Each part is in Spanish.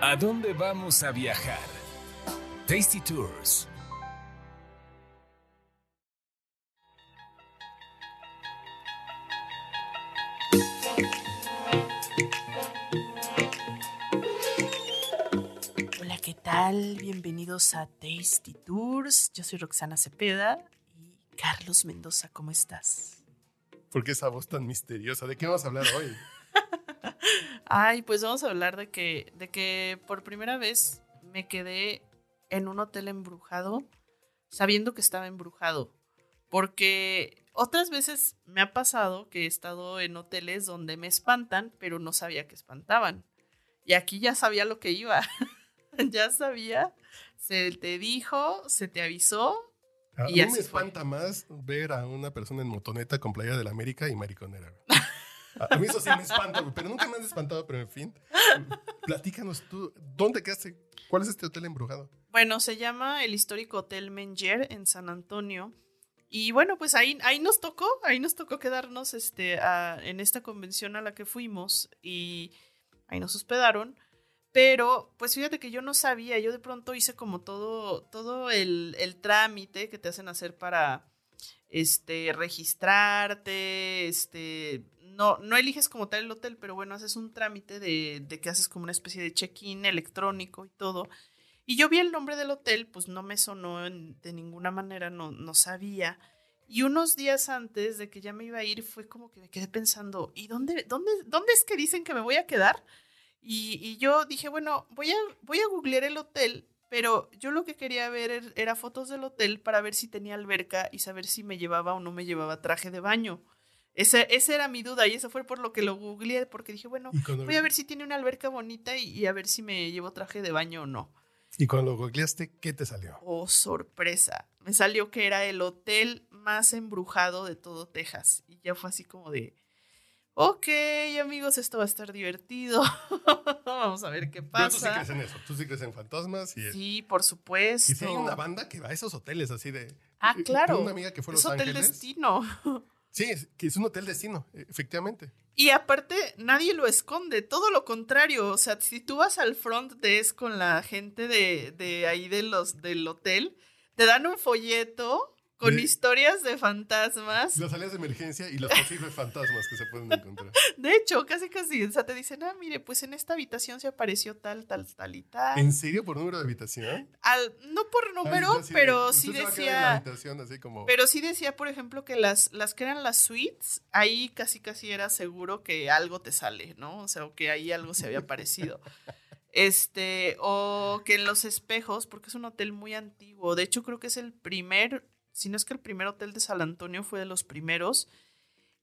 ¿A dónde vamos a viajar? Tasty Tours. Hola, ¿qué tal? Bienvenidos a Tasty Tours. Yo soy Roxana Cepeda y Carlos Mendoza, ¿cómo estás? ¿Por qué esa voz tan misteriosa? ¿De qué vamos a hablar hoy? Ay, pues vamos a hablar de que, de que por primera vez me quedé en un hotel embrujado sabiendo que estaba embrujado. Porque otras veces me ha pasado que he estado en hoteles donde me espantan, pero no sabía que espantaban. Y aquí ya sabía lo que iba. ya sabía, se te dijo, se te avisó. A Y mí así me fue. espanta más ver a una persona en motoneta con playa de la América y mariconera. A mí eso sí me espanta, pero nunca me has espantado, pero en fin. Platícanos tú, ¿dónde quedaste? ¿Cuál es este hotel embrujado? Bueno, se llama el histórico Hotel Menger en San Antonio. Y bueno, pues ahí, ahí nos tocó, ahí nos tocó quedarnos este, en esta convención a la que fuimos y ahí nos hospedaron. Pero, pues fíjate que yo no sabía, yo de pronto hice como todo, todo el, el trámite que te hacen hacer para este, registrarte, este, no, no eliges como tal el hotel, pero bueno, haces un trámite de, de que haces como una especie de check-in electrónico y todo. Y yo vi el nombre del hotel, pues no me sonó de ninguna manera, no, no sabía. Y unos días antes de que ya me iba a ir, fue como que me quedé pensando, ¿y dónde, dónde, dónde es que dicen que me voy a quedar? Y, y yo dije, bueno, voy a, voy a googlear el hotel, pero yo lo que quería ver er- era fotos del hotel para ver si tenía alberca y saber si me llevaba o no me llevaba traje de baño. Ese, esa era mi duda y eso fue por lo que lo googleé, porque dije, bueno, voy a ver si tiene una alberca bonita y, y a ver si me llevo traje de baño o no. y cuando lo googleaste, ¿qué te salió? Oh, sorpresa. Me salió que era el hotel más embrujado de todo Texas. Y ya fue así como de, ok, amigos, esto va a estar divertido. Vamos a ver qué Pero tú sí pasa. crees en eso, tú sí crees en fantasmas y, Sí, por y supuesto. si hay una banda que va a esos hoteles así de... Ah, eh, claro. Una amiga que fue a es Los Hotel Ángeles. Destino. Sí, es, que es un hotel destino, efectivamente. Y aparte, nadie lo esconde, todo lo contrario. O sea, si tú vas al front desk con la gente de, de ahí de los, del hotel, te dan un folleto con De- historias de fantasmas. Las salidas de emergencia y los posibles fantasmas que se pueden encontrar. De hecho, casi casi, o sea, te dicen, ah, mire, pues en esta habitación se apareció tal, tal, tal y tal. ¿En serio por número de habitación? Al- no por número, pero sí decía... habitación así como... Pero sí decía, por ejemplo, que las, las que eran las suites, ahí casi casi era seguro que algo te sale, ¿no? O sea, o que ahí algo se había aparecido. Este, o que en los espejos, porque es un hotel muy antiguo. De hecho, creo que es el primer, si no es que el primer hotel de San Antonio fue de los primeros.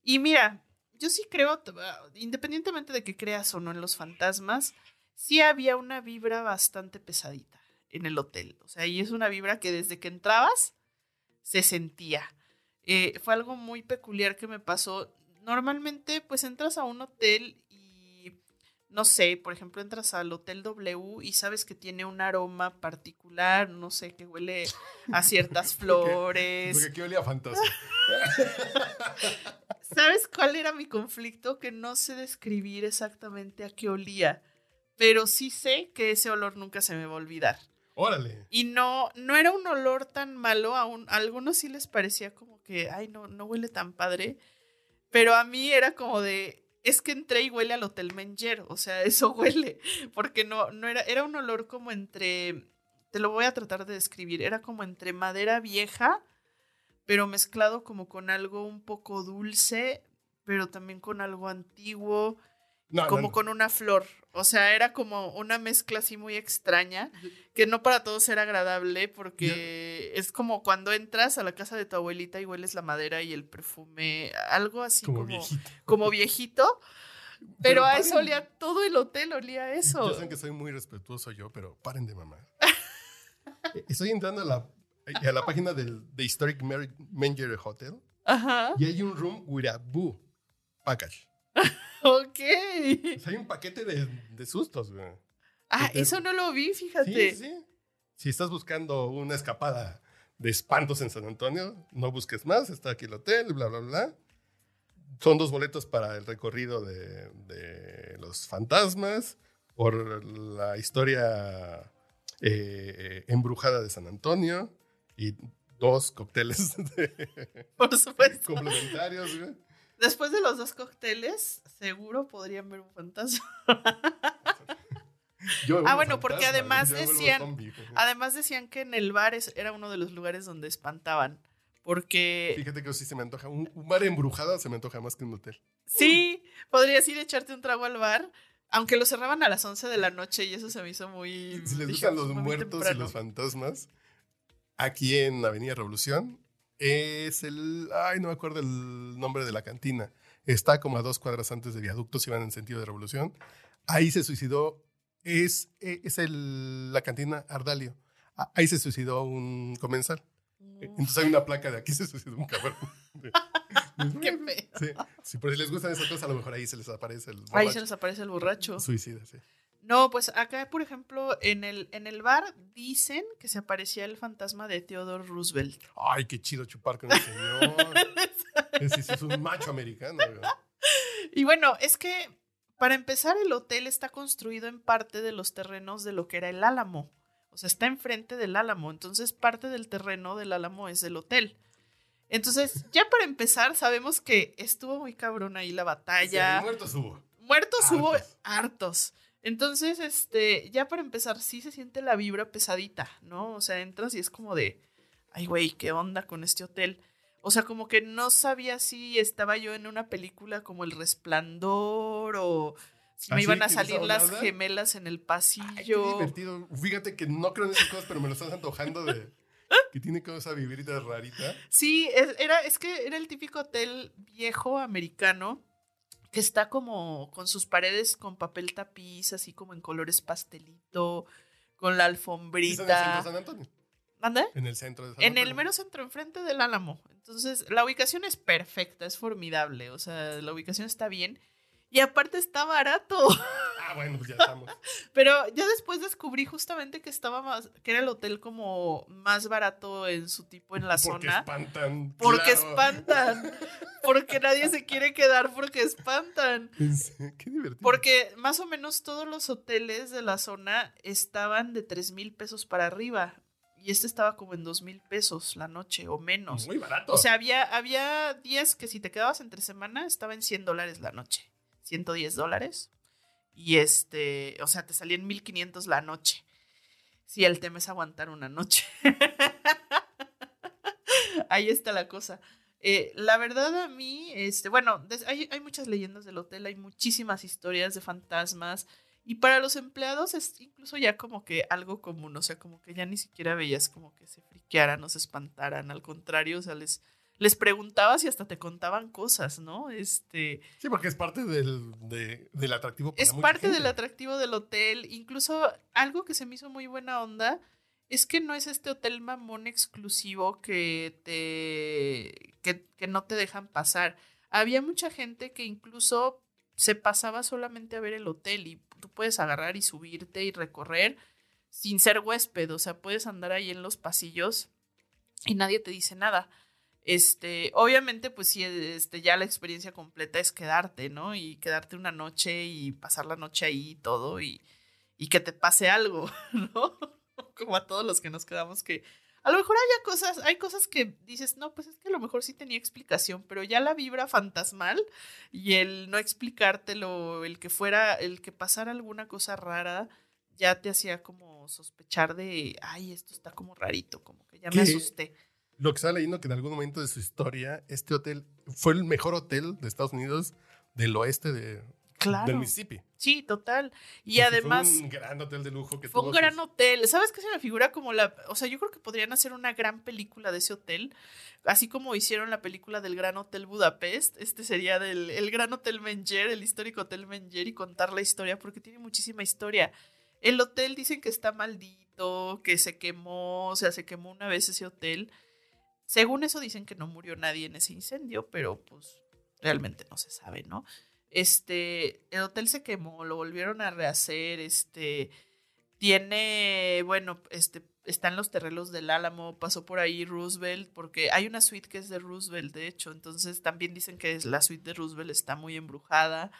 Y mira, yo sí creo, ah, independientemente de que creas o no en los fantasmas, sí había una vibra bastante pesadita en el hotel. O sea, y es una vibra que desde que entrabas se sentía. Eh, fue algo muy peculiar que me pasó. Normalmente, pues entras a un hotel no sé, por ejemplo, entras al Hotel W y sabes que tiene un aroma particular, no sé, que huele a ciertas flores. Porque aquí olía a fantasma. ¿Sabes cuál era mi conflicto? Que no sé describir exactamente a qué olía, pero sí sé que ese olor nunca se me va a olvidar. Órale. Y no, no era un olor tan malo, a, un- a algunos sí les parecía como que, ay, no, no huele tan padre, pero a mí era como de, es que entré y huele al Hotel Menger, o sea, eso huele, porque no, no era, era un olor como entre, te lo voy a tratar de describir, era como entre madera vieja, pero mezclado como con algo un poco dulce, pero también con algo antiguo, No, como no, no. con una flor. O sea, era como una mezcla así muy extraña, que no para todos era agradable, porque es como cuando entras a la casa de tu abuelita y hueles la madera y el perfume, algo así como, como, viejito. como viejito. Pero, a eso olía, todo el hotel olía a eso. Ya saben que soy muy respetuoso yo, pero paren de mamá. Estoy entrando a la, a la página del The Historic Menger Hotel Ajá. y hay un room with a boo package. Ok. Hay un paquete de, de sustos, güey. Ah, eso no lo vi, Sí, fíjate. sí. Si estás buscando una escapada de espantos en San Antonio, no busques más, está aquí el hotel, bla, bla, bla. Son dos boletos para el recorrido de, de los fantasmas. por la historia eh, embrujada de San Antonio y dos cócteles de- Por supuesto. complementarios, güey. Después de los dos cócteles, seguro podrían ver un fantasma. Yo Ah, bueno, porque fantasma, además me vuelvo decían-. Además decían que en el bar es- era uno de los lugares donde espantaban. Porque Fíjate que sí se me antoja. Un, un bar embrujado se me antoja más que un hotel. sí, podrías ir a echarte un trago al bar. Aunque lo cerraban a las 11 de la noche y eso se me hizo muy... Si les dije, gustan los "Muy muertos y temprano". los fantasmas, aquí en Avenida Revolución es el. Ay, no me acuerdo el nombre de la cantina. Está como a dos cuadras antes de viaductos y van en sentido de Revolución. Ahí se suicidó. Es, es el, la cantina Ardalio. Ah, Ahí se suicidó un comensal. Entonces hay una placa de aquí se suicidó un cabrón. Qué feo. Sí, sí, por si les gustan esas cosas, a lo mejor ahí se les aparece el Ahí borracho. se les aparece el borracho. suicida, sí. No, pues acá, por ejemplo, en el, en el bar dicen que se aparecía el fantasma de Theodore Roosevelt. Ay, qué chido chupar con el señor. Ese sí es un macho americano. Y bueno, es que para empezar, el hotel está construido en parte de los terrenos de lo que era el Álamo. O sea, está enfrente del Álamo. Entonces, parte del terreno del Álamo es el hotel. Entonces, ya para empezar, sabemos que estuvo muy cabrón ahí la batalla. Sí, muertos hubo. Muertos hubo Hartos. Entonces, este, ya para empezar, sí se siente la vibra pesadita, ¿no? O sea, entras y es como de, ay, güey, ¿qué onda con este hotel? O sea, como que no sabía si estaba yo en una película como El Resplandor o si me ¿Ah, iban a ¿Que no salir las gemelas en el Ay, qué pasillo. divertido. Fíjate que no creo en esas cosas, pero me lo estás antojando de que tiene como esa vibrita rarita. Sí, es, era, es que era el típico hotel viejo americano que está como con sus paredes con papel tapiz, así como en colores pastelito, con la Y está en el centro de alfombrita. San Antonio. En el centro de San En el Antonio. mero centro, enfrente del Álamo. Entonces, la ubicación es perfecta, es formidable. O sea, la ubicación está bien. Y aparte está barato. Ah, bueno, pues ya estamos. Pero ya después descubrí justamente que estaba más, que era el hotel como más barato en su tipo en la Porque zona. espantan. Porque claro. espantan. Porque nadie se quiere quedar porque espantan. Qué divertido. Porque más o menos todos los hoteles de la zona estaban de 3 mil pesos para arriba. Y este estaba como en 2 mil pesos la noche o menos. Muy barato. O sea, había, había días que si te quedabas entre semana estaba en 100 dólares la noche. 110 dólares. Y este, o sea, te salían 1500 la noche. Si el tema es aguantar una noche. Ahí está la cosa. Eh, la verdad a mí, este, bueno, hay, hay muchas leyendas del hotel, hay muchísimas historias de fantasmas. Y para los empleados es incluso ya como que algo común, o sea, como que ya ni siquiera veías como que se friquearan o se espantaran, al contrario, o sea, les, les preguntabas y hasta te contaban cosas, ¿no? Este, Sí, porque es parte del, de- del atractivo. para es mucha parte del atractivo del hotel. Incluso algo que se me hizo muy buena onda es que no es este hotel mamón exclusivo que te. que, que no te dejan pasar. Había mucha gente que incluso se pasaba solamente a ver el hotel y tú puedes agarrar y subirte y recorrer sin ser huésped. O sea, puedes andar ahí en los pasillos y nadie te dice nada. Este, obviamente, pues sí, este, ya la experiencia completa es quedarte, ¿no? Y quedarte una noche y pasar la noche ahí y todo y, y que te pase algo, ¿no? Como a todos los que nos quedamos que a lo mejor haya cosas, hay cosas que dices, no, pues es que a lo mejor sí tenía explicación, pero ya la vibra fantasmal y el no explicártelo, el que fuera, el que pasara alguna cosa rara, ya te hacía como sospechar de, ay, esto está como rarito, como que ya me ¿Qué? asusté. Lo que estaba leyendo que en algún momento de su historia, este hotel fue el mejor hotel de Estados Unidos del oeste de, Claro. del Mississippi. Sí, total. Y Entonces, además Fue un gran hotel de lujo que fue un gran sus- hotel. ¿Sabes qué se me figura como la... O sea, yo creo que podrían hacer una gran película de ese hotel. Así como hicieron la película del Gran Hotel Budapest. Este sería del el Gran Hotel Menger, el histórico Hotel Menger y contar la historia porque tiene muchísima historia. El hotel dicen que está maldito, que se quemó, o sea, se quemó una vez ese hotel. Según eso dicen que no murió nadie en ese incendio, pero pues realmente no se sabe, ¿no? Este, el hotel se quemó, lo volvieron a rehacer, este, tiene, bueno, este, están los terrenos del Álamo, pasó por ahí Roosevelt, porque hay una suite que es de Roosevelt, de hecho, entonces también dicen que es- la suite de Roosevelt está muy embrujada.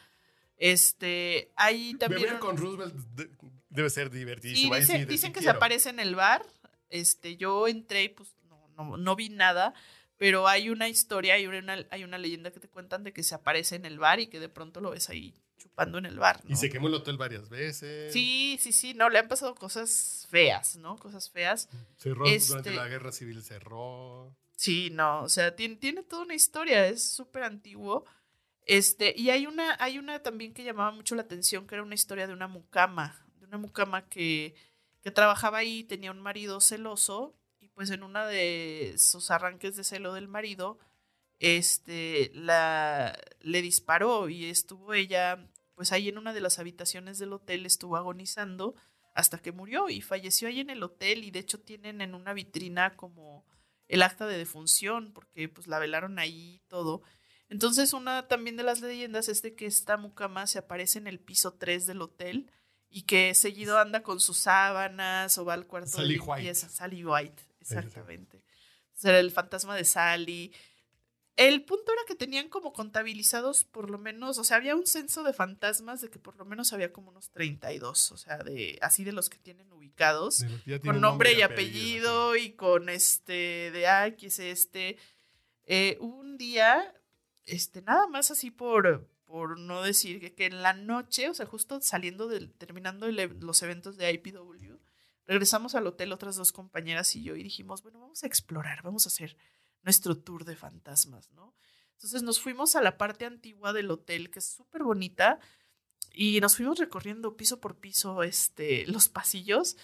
Este, hay también... Beber con Roosevelt de- debe ser Y divertidísimo. Ahí dicen, sí, que se aparece en el bar. Este, yo entré y pues no, no, vi nada, pero hay una historia, hay una, hay una leyenda que te cuentan de que se aparece en el bar y que de pronto lo ves ahí chupando en el bar. Y se quemó el hotel varias veces. Sí, sí, sí, no, le han pasado cosas feas, ¿no? Cosas feas. Cerró Este- durante la guerra civil, cerró. Sí, no, o sea, tiene, tiene toda una historia, es súper antiguo. Este, y hay una, hay una también que llamaba mucho la atención, que era una historia de una mucama, de una mucama que, que trabajaba ahí, tenía un marido celoso, pues en una de sus arranques de celo del marido, este, la, le disparó y estuvo ella, pues ahí en una de las habitaciones del hotel, estuvo agonizando hasta que murió y falleció ahí en el hotel y de hecho tienen en una vitrina como el acta de defunción porque pues la velaron ahí y todo. Entonces una también de las leyendas es de que esta mucama se aparece en el piso 3 del hotel y que seguido anda con sus sábanas o va al cuarto Sally de White. limpieza. Sally White. Exactamente. O sea, el fantasma de Sally. El punto era que tenían como contabilizados por lo menos, o sea, había un censo de fantasmas de que por lo menos había como unos 32, o sea, de así de los que tienen ubicados que tienen con nombre y apellido y con este de ¿qué es este? Eh, un día, este, nada más así por, por no decir que, que en la noche, o sea, justo saliendo del, terminando el los eventos de IPW, regresamos al hotel otras dos compañeras y yo y dijimos, bueno, vamos a explorar, vamos a hacer nuestro tour de fantasmas, ¿no? Entonces nos fuimos a la parte antigua del hotel, que es súper bonita, y nos fuimos recorriendo piso por piso este, los pasillos.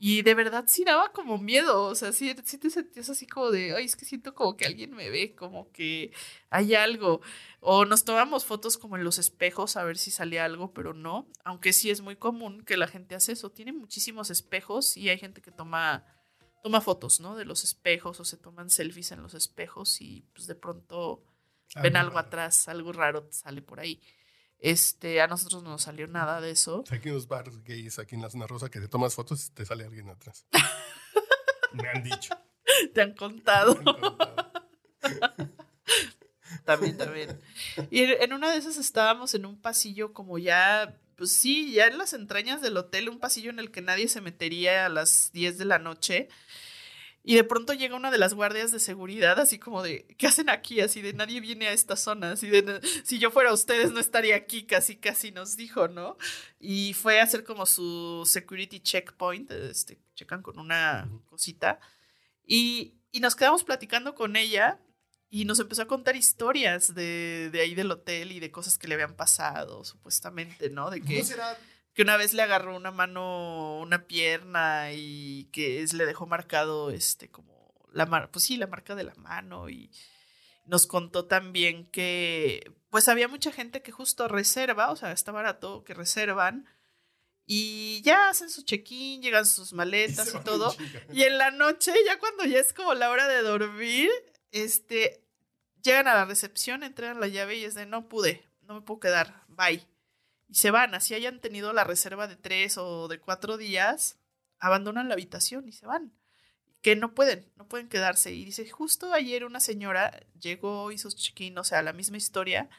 Y de verdad sí daba como miedo, o sea, sí, sí te sentías así como de, ay, es que siento como que alguien me ve, como que hay algo. O nos tomamos fotos como en los espejos a ver si salía algo, pero no. Aunque sí es muy común que la gente hace eso. Tiene muchísimos espejos y hay gente que toma, toma fotos, ¿no? De los espejos o se toman selfies en los espejos y pues de pronto ven algo atrás, algo raro sale por ahí. Este, a nosotros no nos salió nada de eso. Aquí en los bares gays, aquí en la zona rosa, que te tomas fotos y te sale alguien atrás. Me han dicho. Te han contado. Me han contado. También, también. Y en en una de esas estábamos en un pasillo como ya, pues sí, ya en las entrañas del hotel, un pasillo en el que nadie se metería a las 10 de la noche. Y de pronto llega una de las guardias de seguridad, así como de, ¿qué hacen aquí? Así de, nadie viene a esta zona, así de, si yo fuera ustedes no estaría aquí, casi, casi nos dijo, ¿no? Y fue a hacer como su security checkpoint, este, checan con una cosita. Y, y nos quedamos platicando con ella y nos empezó a contar historias de, de ahí del hotel y de cosas que le habían pasado, supuestamente, ¿no? De que, ¿No será que una vez le agarró una mano, una pierna y que es, le dejó marcado, este, como, la mar, pues sí, la marca de la mano y nos contó también que, pues había mucha gente que justo reserva, o sea, está barato, que reservan y ya hacen su check-in, llegan sus maletas y todo. Y en la noche, ya cuando ya es como la hora de dormir, este, llegan a la recepción, entregan la llave y es de no pude, no me puedo quedar, bye. Y se van, así hayan tenido la reserva de tres o de cuatro días, abandonan la habitación y se van. Que no pueden, no pueden quedarse. Y dice, justo ayer una señora llegó, hizo su check-in, o sea, la misma historia,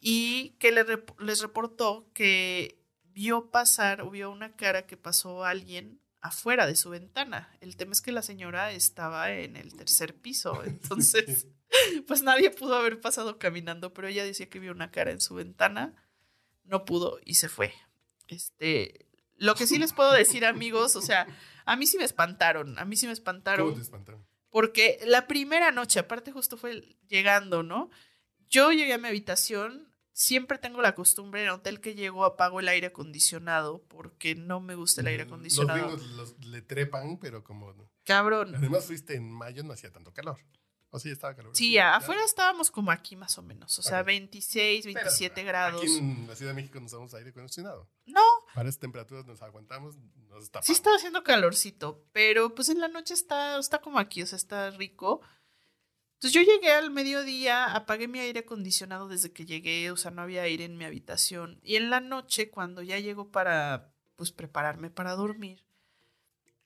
y que le rep- les reportó que vio pasar o vio una cara que pasó alguien afuera de su ventana. El tema es que la señora estaba en el tercer piso, entonces pues nadie pudo haber pasado caminando, pero ella decía que vio una cara en su ventana, no pudo y se fue. Este, lo que sí les puedo decir, amigos, o sea, a mí sí me espantaron, a mí sí me espantaron. ¿Cómo te espantaron? Porque la primera noche, aparte justo fue llegando, ¿no? Yo llegué a mi habitación, siempre tengo la costumbre en hotel que llego apago el aire acondicionado porque no me gusta el aire acondicionado. Los gringos los- le trepan, pero como... Cabrón. Además fuiste en mayo, no hacía tanto calor. O sí, estaba calor. Sí, afuera estábamos como aquí más o menos, o sea, Ok. 26, Pero, 27 grados. Aquí en la Ciudad de México no usamos aire acondicionado. No, Para esas temperaturas nos aguantamos, nos tapamos. sí estaba haciendo calorcito, pero pues en la noche está, está como aquí, o sea, está rico. Entonces yo llegué al mediodía, apagué mi aire acondicionado desde que llegué, o sea, no había aire en mi habitación. Y en la noche, cuando ya llego para, pues, prepararme para dormir,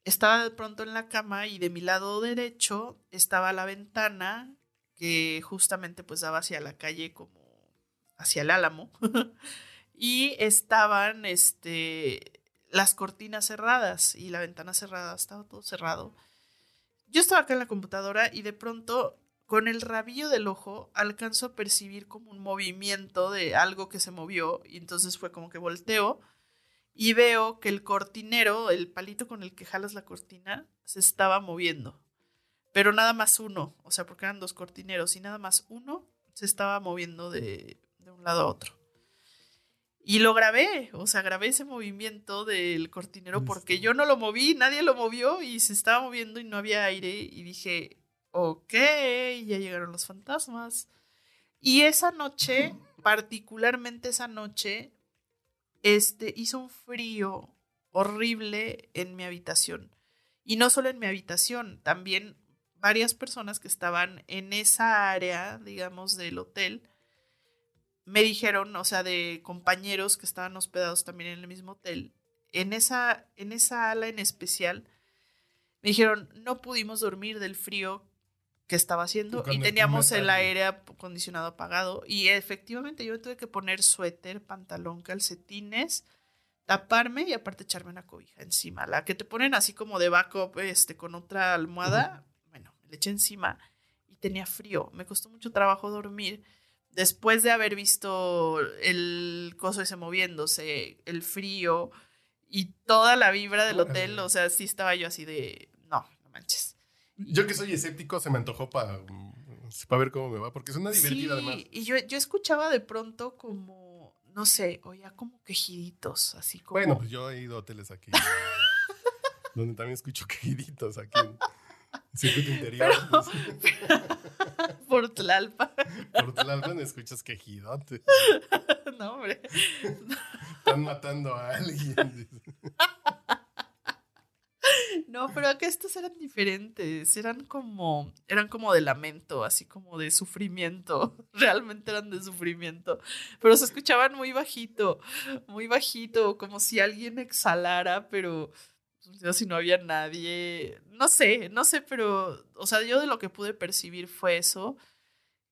estaba de pronto en la cama y de mi lado derecho estaba la ventana que justamente pues daba hacia la calle como hacia el álamo. y estaban este, las cortinas cerradas y la ventana cerrada, estaba todo cerrado. Yo estaba acá en la computadora y de pronto con el rabillo del ojo alcanzo a percibir como un movimiento de algo que se movió y entonces fue como que volteo y veo que el cortinero, el palito con el que jalas la cortina, se estaba moviendo. Pero nada más uno, o sea, porque eran dos cortineros y nada más uno se estaba moviendo de, de un lado a otro. Y lo grabé, o sea, grabé ese movimiento del cortinero porque yo no lo moví, nadie lo movió y se estaba moviendo y no había aire y dije, ok, ya llegaron los fantasmas. Y esa noche, particularmente esa noche, este, hizo un frío horrible en mi habitación. Y no solo en mi habitación, también varias personas que estaban en esa área, digamos, del hotel, me dijeron, o sea, de compañeros que estaban hospedados también en el mismo hotel, en esa, en esa ala en especial, me dijeron, no pudimos dormir del frío que estaba haciendo y teníamos el aire acondicionado apagado. Y efectivamente yo tuve que poner suéter, pantalón, calcetines, taparme y aparte echarme una cobija encima, la que te ponen así como de backup este con otra almohada, bueno, me le eché encima y tenía frío, me costó mucho trabajo dormir. Después de haber visto el coso ese moviéndose, el frío y toda la vibra del hotel, o sea, sí estaba yo así de, no, no manches. Yo que soy escéptico, se me antojó para para ver cómo me va, porque es una divertida sí, además. Y yo, yo escuchaba de pronto como, no sé, oía como quejiditos, así como... Bueno, pues yo he ido a hoteles aquí, donde también escucho quejiditos aquí en circuito interior. por Tlalpan. Por Tlalpan escuchas quejidotes. no, hombre. Están matando a alguien. No, pero acá estos eran diferentes, eran como, eran como de lamento, así como de sufrimiento, realmente eran de sufrimiento, pero se escuchaban muy bajito, muy bajito, como si alguien exhalara, pero pues, si no había nadie, no sé, no sé, pero, o sea, yo de lo que pude percibir fue eso,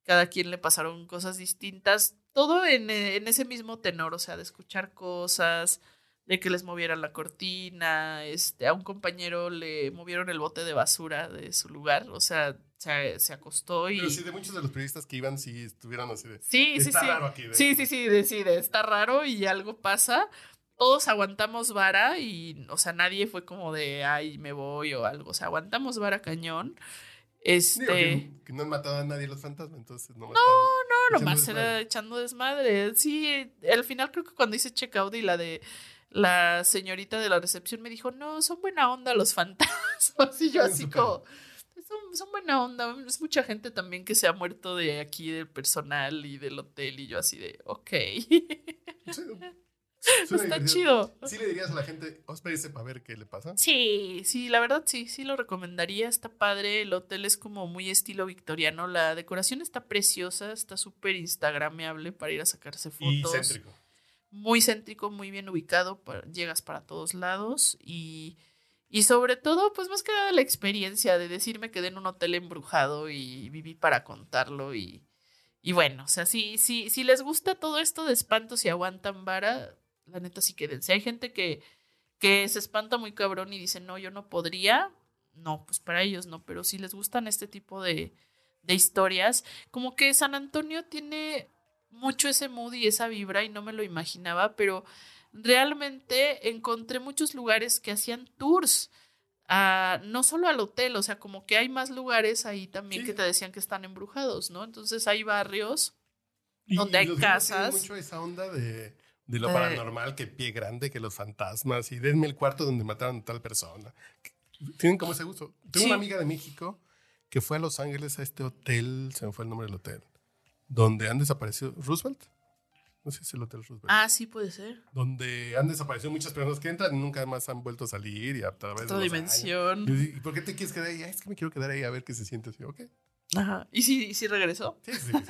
cada quien le pasaron cosas distintas, todo en, en ese mismo tenor, o sea, de escuchar cosas, de que les movieran la cortina, este, a un compañero le movieron el bote de basura de su lugar, o sea, se, se acostó y... Pero sí, de muchos de los periodistas que iban, sí estuvieron así de... Sí, sí, está sí. Raro aquí, de- Sí, sí, sí, decide, está raro y algo pasa. Todos aguantamos vara y, o sea, nadie fue como de, ay, me voy o algo. O sea, aguantamos vara cañón. Este... Que, que no han matado a nadie los fantasmas, entonces no No, nomás era echando desmadre. Sí, al final creo que cuando hice checkout y la de la señorita de la recepción me dijo, no, son buena onda los fantasmas. Y yo así como, son, son buena onda. Es mucha gente también que se ha muerto de aquí, del personal y del hotel. Y yo así de, ok. Está chido. ¿Sí le dirías a la gente, hospédese para ver qué le pasa? Sí, sí, la verdad sí, sí lo recomendaría. Está padre. El hotel es como muy estilo victoriano. La decoración está preciosa, está súper instagrameable para ir a sacarse Y fotos. céntrico. Muy céntrico, muy bien ubicado. llegas para todos lados y, y sobre todo, pues más que nada la experiencia de decirme quedé en un hotel embrujado y viví para contarlo y, y bueno, o sea, si, si, si les gusta todo esto de espantos y aguantan vara, la neta sí quédense. Hay gente que, que se espanta muy cabrón y dice, no, yo no podría. No, pues para ellos no, pero si les gustan este tipo de, de historias, como que San Antonio tiene mucho ese mood y esa vibra y no me lo imaginaba, pero realmente encontré muchos lugares que hacían tours. ah, no solo al hotel, o sea, como que hay más lugares ahí también Sí. que te decían que están embrujados, ¿no? Entonces hay barrios Y- donde hay y tienen casas. mucho esa onda de, de lo Eh. paranormal, que pie grande, que los fantasmas, y denme el cuarto donde mataron a tal persona. Tienen como ese gusto. Tengo Sí. una amiga de México que fue a Los Ángeles a este hotel, se me fue el nombre del hotel, donde han desaparecido Roosevelt. No sé si es el Hotel Roosevelt. Ah, sí puede ser. Donde han desaparecido muchas personas que entran y nunca más han vuelto a salir y a través Otra de dimensión. años. Y, ¿Y por qué te quieres quedar ahí? "Ah, es que me quiero quedar ahí a ver qué se siente así. Ok. Ajá. ¿Y si, y si regresó? Sí, sí, sí. sí.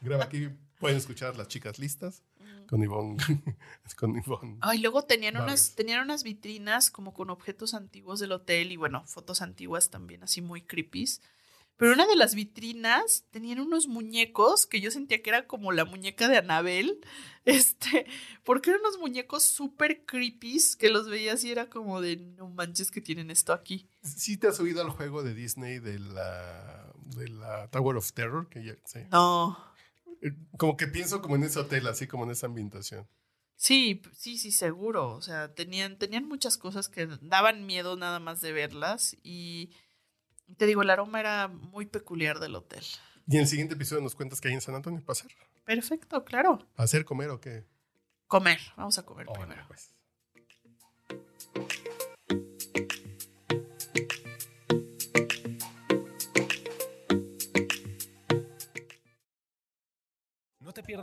Graba aquí. Pueden escuchar las chicas listas con Ivonne. con Ivonne. Ay, luego tenían Vargas. unas, tenían unas vitrinas como con objetos antiguos del hotel y bueno, fotos antiguas también, así muy creepies. Pero una de las vitrinas tenían unos muñecos que yo sentía que era como la muñeca de Anabel. Este, porque eran unos muñecos súper creepy que los veías y era como de no manches que tienen esto aquí. ¿Sí te has oído al juego de Disney de la, de la Tower of Terror? Que ya, sí. No. Eh, Como que pienso como en ese hotel, así como en esa ambientación. Sí, sí, sí, seguro. O sea, tenían, tenían muchas cosas que daban miedo nada más de verlas. Y te digo, el aroma era muy peculiar del hotel. Y en el siguiente episodio nos cuentas que hay en San Antonio para hacer. Perfecto, claro. ¿Hacer, comer o qué? Comer, vamos a comer primero. pues.